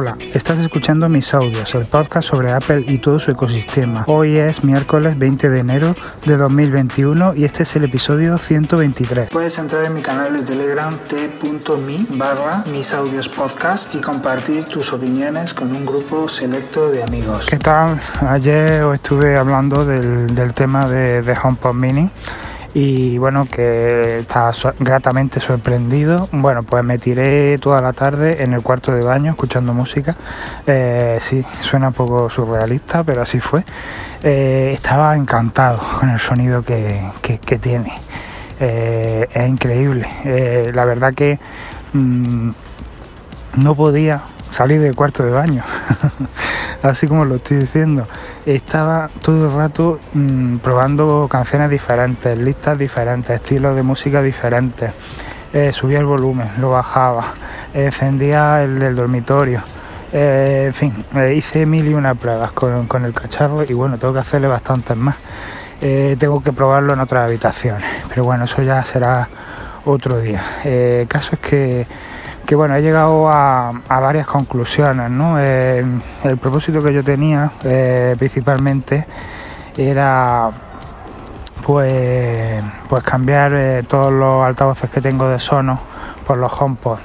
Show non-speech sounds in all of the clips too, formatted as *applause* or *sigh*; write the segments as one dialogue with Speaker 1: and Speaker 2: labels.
Speaker 1: Hola, estás escuchando mis audios, el podcast sobre Apple y todo su ecosistema. Hoy es miércoles 20 de enero de 2021 y este es el episodio 123. Puedes entrar en mi canal de Telegram t.me barra mis audios podcast y compartir tus opiniones con un grupo selecto de amigos. ¿Qué tal? Ayer os estuve hablando del, tema de, de HomePod Mini y bueno, que estaba gratamente sorprendido. Bueno, pues me tiré toda la tarde en el cuarto de baño escuchando música. Eh, sí, suena un poco surrealista, pero así fue. Eh, estaba encantado con el sonido que, tiene. Eh, es increíble. la verdad que mm, no podía salir del cuarto de baño. *laughs* así como lo estoy diciendo. Estaba todo el rato mm, probando canciones diferentes, listas diferentes, estilos de música diferentes. Eh, subía el volumen, lo bajaba, encendía el del dormitorio. Eh, en fin, hice mil y una pruebas con, el cacharro y bueno, tengo que hacerle bastantes más. Eh, tengo que probarlo en otras habitaciones, pero bueno, eso ya será otro día. el caso es que que bueno, he llegado a, varias conclusiones. ¿no? Eh, el propósito que yo tenía eh, principalmente era pues, pues cambiar eh, todos los altavoces que tengo de Sonos por los HomePod.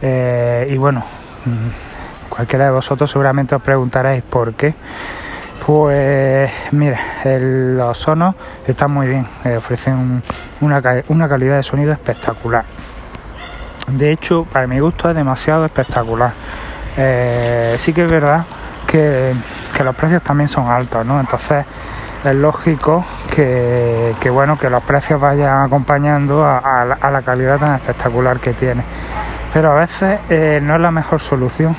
Speaker 1: y bueno, mm, cualquiera de vosotros seguramente os preguntaréis por qué. Pues mira, los Sonos están muy bien, ofrecen una, una calidad de sonido espectacular. De hecho, para mi gusto es demasiado espectacular. Eh, sí que es verdad que, los precios también son altos, ¿no? Entonces es lógico que, bueno que los precios vayan acompañando a, la, calidad tan espectacular que tiene. Pero a veces eh, no es la mejor solución.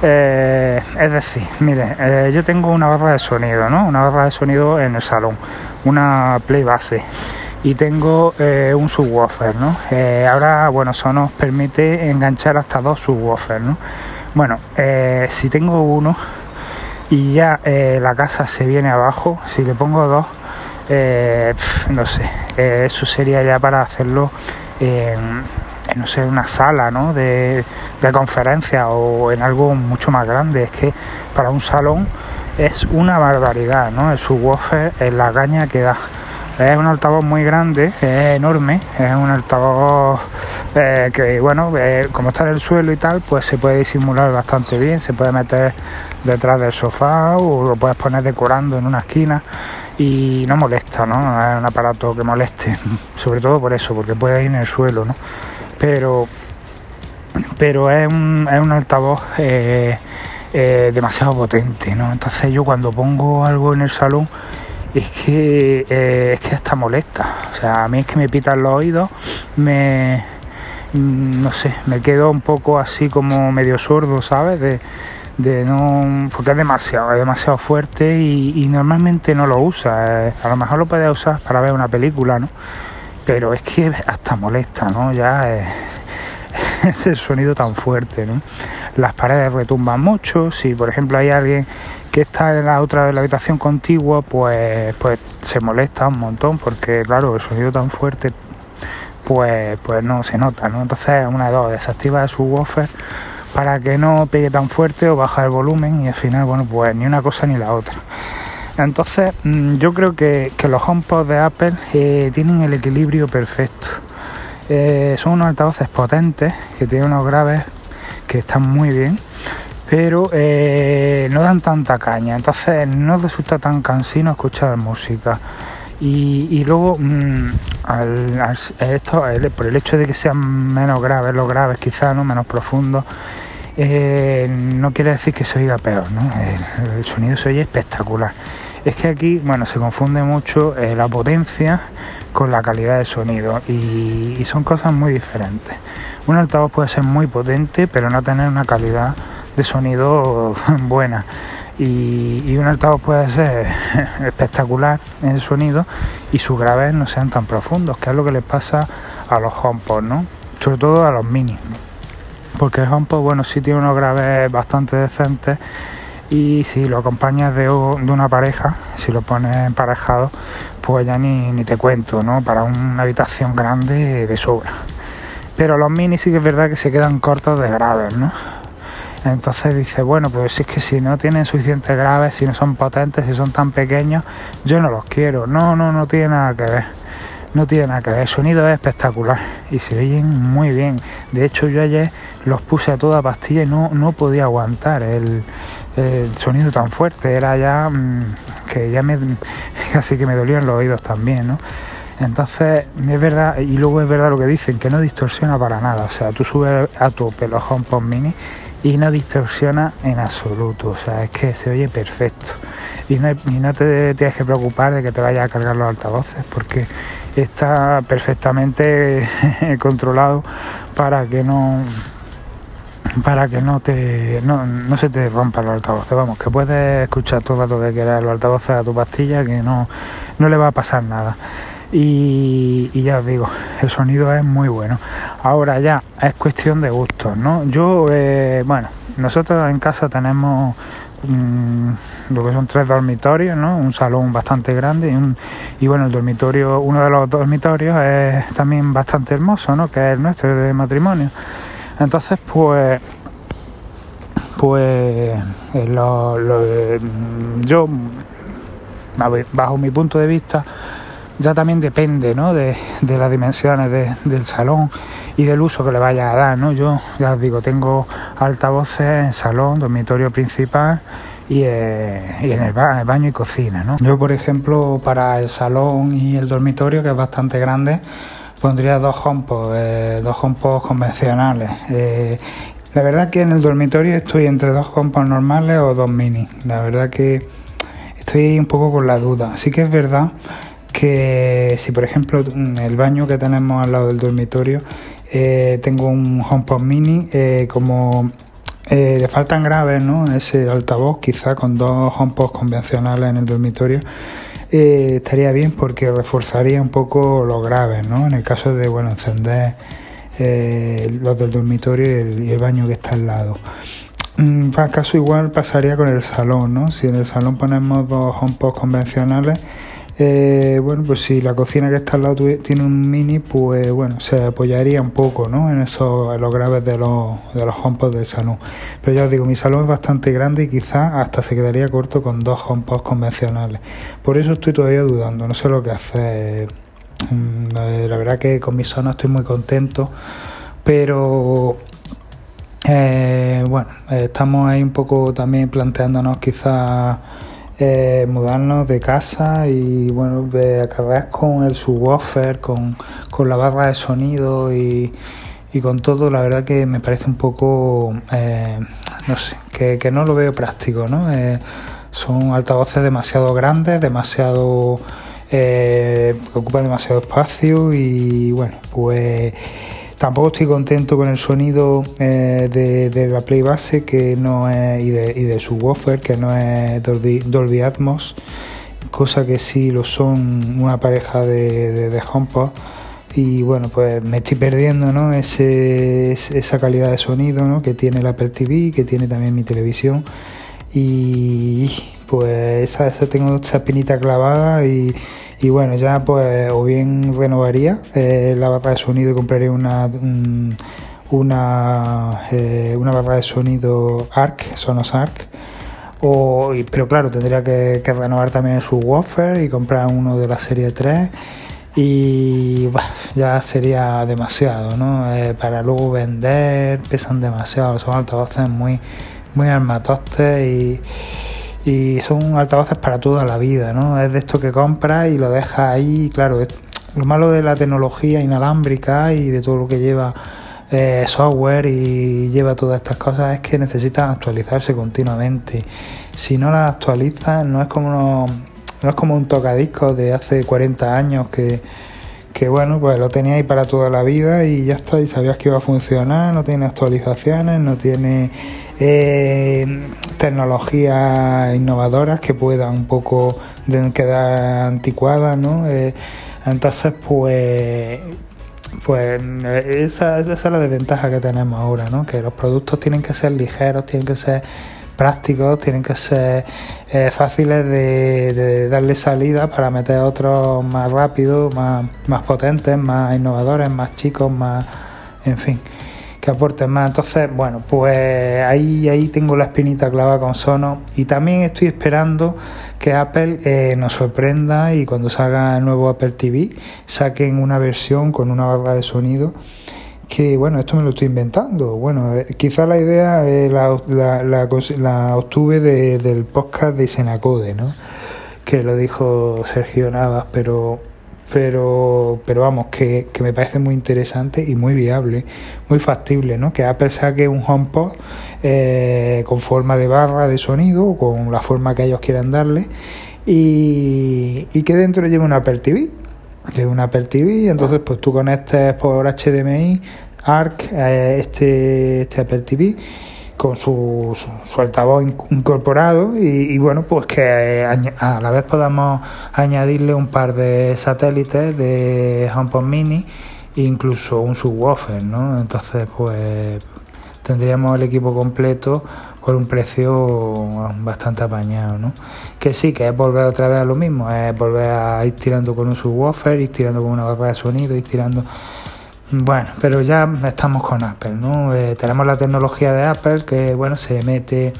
Speaker 1: Eh, es decir, mire, yo tengo una barra de sonido, ¿no? Una barra de sonido en el salón, una play base y tengo eh, un subwoofer, ¿no? Eh, ahora, bueno, eso nos permite enganchar hasta dos subwoofers, ¿no? Bueno, eh, si tengo uno y ya la casa se viene abajo, si le pongo dos, no sé, eso sería ya para hacerlo en, no sé, una sala, ¿no? De, conferencia o en algo mucho más grande. Es que para un salón es una barbaridad, ¿no? El subwoofer, la caña que da. Es un altavoz muy grande, es enorme, es un altavoz eh, que, bueno, eh, como está en el suelo y tal, pues se puede disimular bastante bien, se puede meter detrás del sofá o lo puedes poner decorando en una esquina y no molesta, ¿no? No es un aparato que moleste, *laughs* sobre todo por eso, porque puede ir en el suelo, ¿no? Pero, pero es un, es un altavoz eh, demasiado potente, ¿no? Entonces yo cuando pongo algo en el salón, es que, eh, es que hasta molesta. O sea, a mí es que me pitan los oídos, me, mm, no sé, me quedo un poco así como medio sordo, ¿sabes? De, de no, porque es demasiado, es demasiado fuerte y, normalmente no lo usa. Eh, a lo mejor lo puedes usar para ver una película, ¿no? Pero es que hasta molesta, ¿no? Ya es *laughs* el sonido tan fuerte, ¿no? Las paredes retumban mucho, si por ejemplo hay alguien que está en la otra la habitación contigua, pues, pues se molesta un montón porque, claro, el sonido tan fuerte, pues, pues no se nota, ¿no? Entonces, una de dos, desactiva su subwoofer para que no pegue tan fuerte o baja el volumen y al final, bueno, pues ni una cosa ni la otra. Entonces, mm, yo creo que, los HomePod de Apple eh, tienen el equilibrio perfecto. Eh, son unos altavoces potentes que tienen unos graves que están muy bien pero eh, no dan tanta caña, entonces no resulta tan cansino escuchar música. Y, luego, mm, esto, por el hecho de que sean menos graves, los graves quizás, ¿no? menos profundos, eh, no quiere decir que se oiga peor, ¿no? el, sonido se oye espectacular. Es que aquí, bueno, se confunde mucho la potencia con la calidad de sonido y, son cosas muy diferentes. Un altavoz puede ser muy potente, pero no tener una calidad de sonido *laughs* buena. Y, un altavoz puede ser *laughs* espectacular en el sonido y sus graves no sean tan profundos, que es lo que les pasa a los HomePod, ¿no? Sobre todo a los mini. Porque el HomePod, bueno, sí tiene unos graves bastante decentes y si lo acompañas de, de una pareja, si lo pones emparejado, pues ya ni, ni te cuento, ¿no? Para una habitación grande de sobra. Pero los mini sí que es verdad que se quedan cortos de graves, ¿no? Entonces dice, bueno, pues si es que si no tienen suficientes graves, si no son potentes, si son tan pequeños, yo no los quiero. No, no, no tiene nada que ver. No tiene nada que ver. El sonido es espectacular y se oyen muy bien. De hecho, yo ayer los puse a toda pastilla y no, no podía aguantar el, sonido tan fuerte. Era ya mm, que ya me *laughs* casi que me dolían los oídos también, ¿no? Entonces, es verdad, y luego es verdad lo que dicen, que no distorsiona para nada. O sea, tú subes a tu pelo HomePod Mini y no distorsiona en absoluto. O sea, es que se oye perfecto. Y no, y no te tienes que preocupar de que te vaya a cargar los altavoces porque está perfectamente *laughs* controlado para que no para que no te no, no se te rompan los altavoces vamos que puedes escuchar todo lo que quieras los altavoces a tu pastilla que no no le va a pasar nada y, ya os digo, el sonido es muy bueno. Ahora ya es cuestión de gustos, ¿no? Yo, eh, bueno, nosotros en casa tenemos mm, lo que son tres dormitorios, ¿no? Un salón bastante grande y, un, y bueno, el dormitorio, uno de los dormitorios es también bastante hermoso, ¿no? Que es el nuestro de matrimonio. Entonces, pues pues eh, lo, yo bajo mi punto de vista ya también depende ¿no? de, las dimensiones del salón y del uso que le vaya a dar. ¿no? Yo ya os digo, tengo altavoces en salón, dormitorio principal y, eh, en el, baño y cocina. ¿no? Yo, por ejemplo, para el salón y el dormitorio, que es bastante grande, pondría dos HomePod, eh, dos HomePod convencionales. Eh, la verdad que en el dormitorio estoy entre dos HomePod normales o dos mini. La verdad que estoy un poco con la duda. Así que es verdad que si por ejemplo el baño que tenemos al lado del dormitorio eh, tengo un HomePod mini eh, como eh, le faltan graves ¿no? ese altavoz quizá con dos HomePods convencionales en el dormitorio estaría bien porque reforzaría un poco los graves ¿no? en el caso de bueno encender los del dormitorio y el, baño que está al lado mm, caso igual pasaría con el salón ¿no? si en el salón ponemos dos HomePods convencionales eh, bueno, pues si la cocina que está al lado tiene un mini, pues bueno, se apoyaría un poco, ¿no? En eso, en los graves de los, de los HomePods del salón. Pero ya os digo, mi salón es bastante grande y quizás hasta se quedaría corto con dos HomePods convencionales. Por eso estoy todavía dudando, no sé lo que hacer. Mm, la verdad que con mi zona estoy muy contento, pero eh, bueno, estamos ahí un poco también planteándonos quizás eh, mudarnos de casa y bueno, acabar con el subwoofer, con, con la barra de sonido y, y, con todo, la verdad que me parece un poco, eh, no sé, que, no lo veo práctico, ¿no? Eh, son altavoces demasiado grandes, demasiado... que ocupan demasiado espacio y bueno, pues Tampoco estoy contento con el sonido eh, de, la Play base que no es, y, de, y su woofer que no es Dolby, Atmos, cosa que sí lo son una pareja de, de, HomePod. Y bueno, pues me estoy perdiendo ¿no? Esa calidad de sonido ¿no? que tiene la Apple TV, que tiene también mi televisión. Y pues esa, esa tengo esta espinita clavada y y bueno, ya pues o bien renovaría eh, la barra de sonido y compraría una, una, eh, una barra de sonido ARC, Sonos ARC. O, pero claro, tendría que, renovar también su woofer y comprar uno de la serie 3 y ya sería demasiado, ¿no? Eh, para luego vender, pesan demasiado, son altavoces muy, muy armatostes y y son altavoces para toda la vida, ¿no? Es de esto que compras y lo dejas ahí, claro, lo malo de la tecnología inalámbrica y de todo lo que lleva eh, software y lleva todas estas cosas es que necesitan actualizarse continuamente. Si no las actualizas, no es como no es como un tocadiscos de hace 40 años que, que bueno, pues lo teníais para toda la vida y ya está, y sabías que iba a funcionar, no tiene actualizaciones, no tiene eh, tecnologías innovadoras que puedan un poco quedar anticuadas, ¿no? Eh, entonces, pues, pues esa, esa, es la desventaja que tenemos ahora, ¿no? Que los productos tienen que ser ligeros, tienen que ser prácticos, tienen que ser eh, fáciles de, darle salida para meter otros más rápidos, más, más potentes, más innovadores, más chicos, más, en fin que aporten más. Entonces, bueno, pues ahí, ahí tengo la espinita clavada con Sonos y también estoy esperando que Apple eh, nos sorprenda y cuando salga el nuevo Apple TV saquen una versión con una barra de sonido que bueno, esto me lo estoy inventando. Bueno, eh, quizá la idea eh, la, la, la, obtuve del podcast de Senacode, ¿no? Que lo dijo Sergio Navas, pero pero pero vamos, que, que, me parece muy interesante y muy viable, muy factible, ¿no? Que Apple saque un HomePod eh, con forma de barra de sonido, con la forma que ellos quieran darle, y, y que dentro lleve una Apple TV que es una Apple TV, entonces pues tú conectes por HDMI ARC eh, este, este Apple TV con su, su, altavoz incorporado y, bueno pues que a la vez podamos añadirle un par de satélites de HomePod Mini e incluso un subwoofer ¿no? entonces pues tendríamos el equipo completo por un precio bastante apañado, ¿no? Que sí, que es volver otra vez a lo mismo, es volver a ir tirando con un subwoofer, ir tirando con una barra de sonido, ir tirando... Bueno, pero ya estamos con Apple, ¿no? Eh, tenemos la tecnología de Apple que, bueno, se mete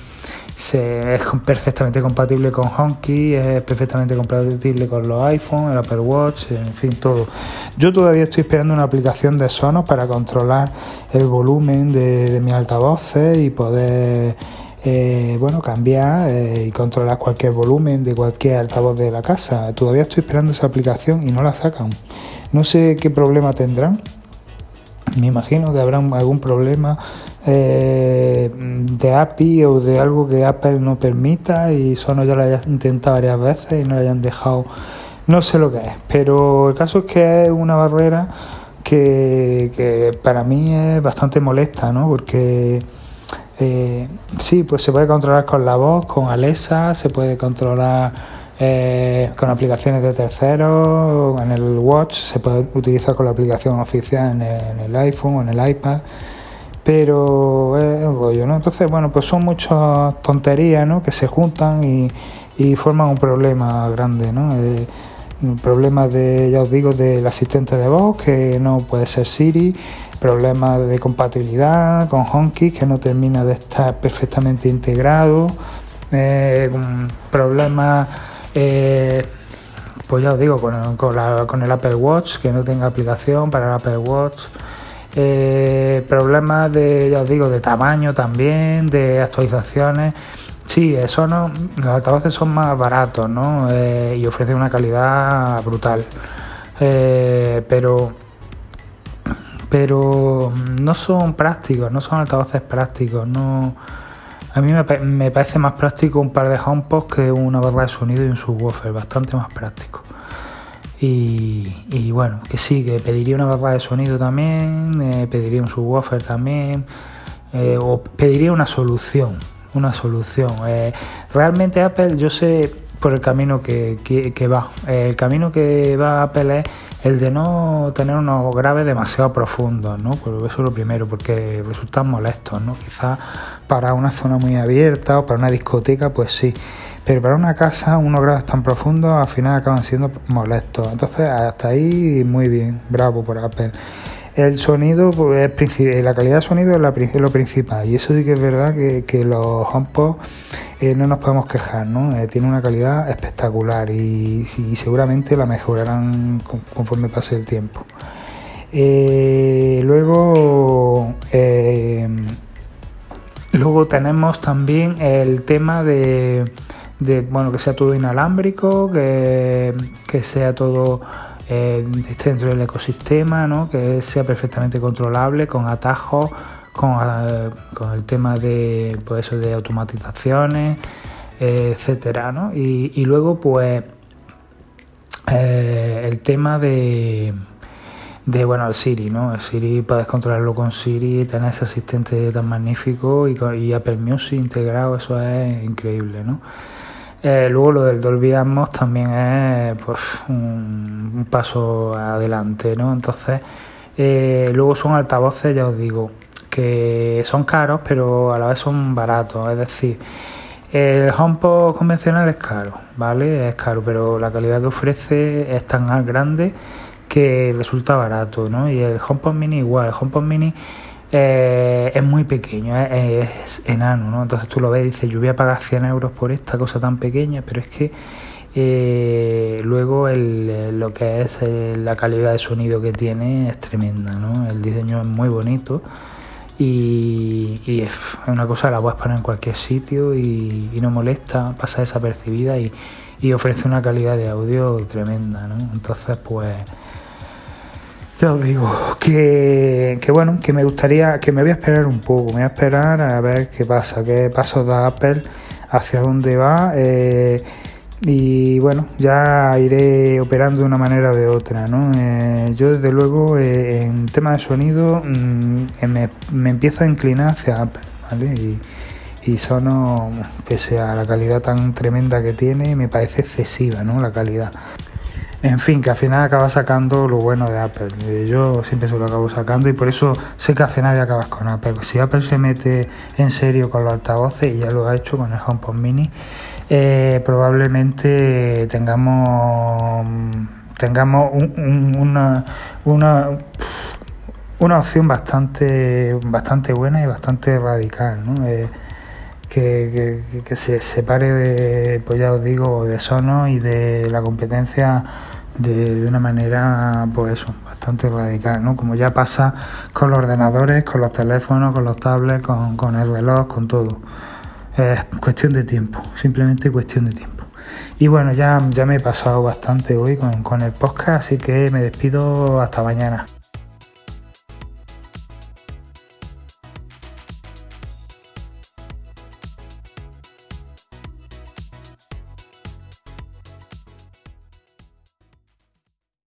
Speaker 1: se, es perfectamente compatible con HomeKey, es perfectamente compatible con los iPhone, el Apple Watch, en fin, todo. Yo todavía estoy esperando una aplicación de Sonos para controlar el volumen de, mis altavoces y poder eh, bueno, cambiar eh, y controlar cualquier volumen de cualquier altavoz de la casa. Todavía estoy esperando esa aplicación y no la sacan. No sé qué problema tendrán. Me imagino que habrá algún problema eh, de API o de algo que Apple no permita y Sonos ya lo haya intentado varias veces y no lo hayan dejado. No sé lo que es, pero el caso es que es una barrera que, para mí es bastante molesta, ¿no? Porque eh, sí, pues se puede controlar con la voz, con Alexa, se puede controlar eh, con aplicaciones de terceros, en el Watch, se puede utilizar con la aplicación oficial en el iPhone o en el iPad pero es un rollo, ¿no? Entonces, bueno, pues son muchas tonterías, ¿no? Que se juntan y, forman un problema grande, ¿no? Eh, un problema de, ya os digo, del asistente de voz, que no puede ser Siri, problemas de compatibilidad con HomeKit, que no termina de estar perfectamente integrado, eh, problemas, eh, pues ya os digo, con el Apple Watch, que no tenga aplicación para el Apple Watch, eh, problemas de, ya os digo, de tamaño también, de actualizaciones. Sí, eso no, los altavoces son más baratos, ¿no? Eh, y ofrecen una calidad brutal. Eh, pero pero no son prácticos, no son altavoces prácticos, no a mí me, me parece más práctico un par de HomePods que una barra de sonido y un subwoofer, bastante más práctico. Y, bueno, que sí, que pediría una barra de sonido también, eh, pediría un subwoofer también, eh, o pediría una solución, una solución. Eh, realmente Apple, yo sé por el camino que, va. el camino que va Apple es el de no tener unos graves demasiado profundos, ¿no? Pues eso es lo primero, porque resultan molestos, ¿no? Quizás para una zona muy abierta o para una discoteca, pues sí pero para una casa unos grados tan profundos al final acaban siendo molestos. Entonces hasta ahí muy bien, bravo por Apple. El sonido, pues, es la calidad de sonido es, lo principal y eso sí que es verdad que, los HomePod eh, no nos podemos quejar, ¿no? Eh, tiene una calidad espectacular y, seguramente la mejorarán conforme pase el tiempo. Eh, luego, luego tenemos también el tema de de bueno que sea todo inalámbrico, que, sea todo eh, dentro del ecosistema, ¿no? que sea perfectamente controlable, con atajos, con, eh, el tema de pues de automatizaciones, eh, etcétera, ¿no? y, luego pues el tema de de bueno el Siri, ¿no? El Siri puedes controlarlo con Siri, tener ese asistente tan magnífico y, y Apple Music integrado, eso es increíble, ¿no? Eh, luego lo del Dolby Atmos también es pues, un, paso adelante, ¿no? Entonces, eh, luego son altavoces, ya os digo, que son caros, pero a la vez son baratos. Es decir, el HomePod convencional es caro, ¿vale? Es caro, pero la calidad que ofrece es tan grande que resulta barato, ¿no? Y el HomePod Mini igual, el HomePod Mini eh, es muy pequeño, es, enano, ¿no? Entonces tú lo ves y dices, yo voy a pagar 100 euros por esta cosa tan pequeña, pero es que eh, luego el, lo que es la calidad de sonido que tiene es tremenda, ¿no? El diseño es muy bonito y, es una cosa la puedes poner en cualquier sitio y, no molesta, pasa desapercibida y, y ofrece una calidad de audio tremenda, ¿no? Entonces, pues ya os digo que, bueno, que me gustaría, que me voy a esperar un poco, me voy a esperar a ver qué pasa, qué pasos da Apple, hacia dónde va. Eh, y bueno, ya iré operando de una manera o de otra, ¿no? Eh, yo desde luego eh, en tema de sonido mm, me, me, empiezo a inclinar hacia Apple, ¿vale? Y, y Sono, pese a la calidad tan tremenda que tiene, me parece excesiva, ¿no? La calidad. En fin, que al final acaba sacando lo bueno de Apple. Yo siempre se lo acabo sacando y por eso sé que al final ya acabas con Apple. Si Apple se mete en serio con los altavoces, y ya lo ha hecho con el HomePod Mini, eh, probablemente tengamos tengamos una, una, una opción bastante bastante buena y bastante radical, ¿no? Eh, que, se separe, de, pues ya os digo, de Sonos y de la competencia de, una manera, pues eso, bastante radical, ¿no? Como ya pasa con los ordenadores, con los teléfonos, con los tablets, con, con el reloj, con todo. Es cuestión de tiempo, simplemente cuestión de tiempo. Y bueno, ya, ya me he pasado bastante hoy con, con el podcast, así que me despido hasta mañana.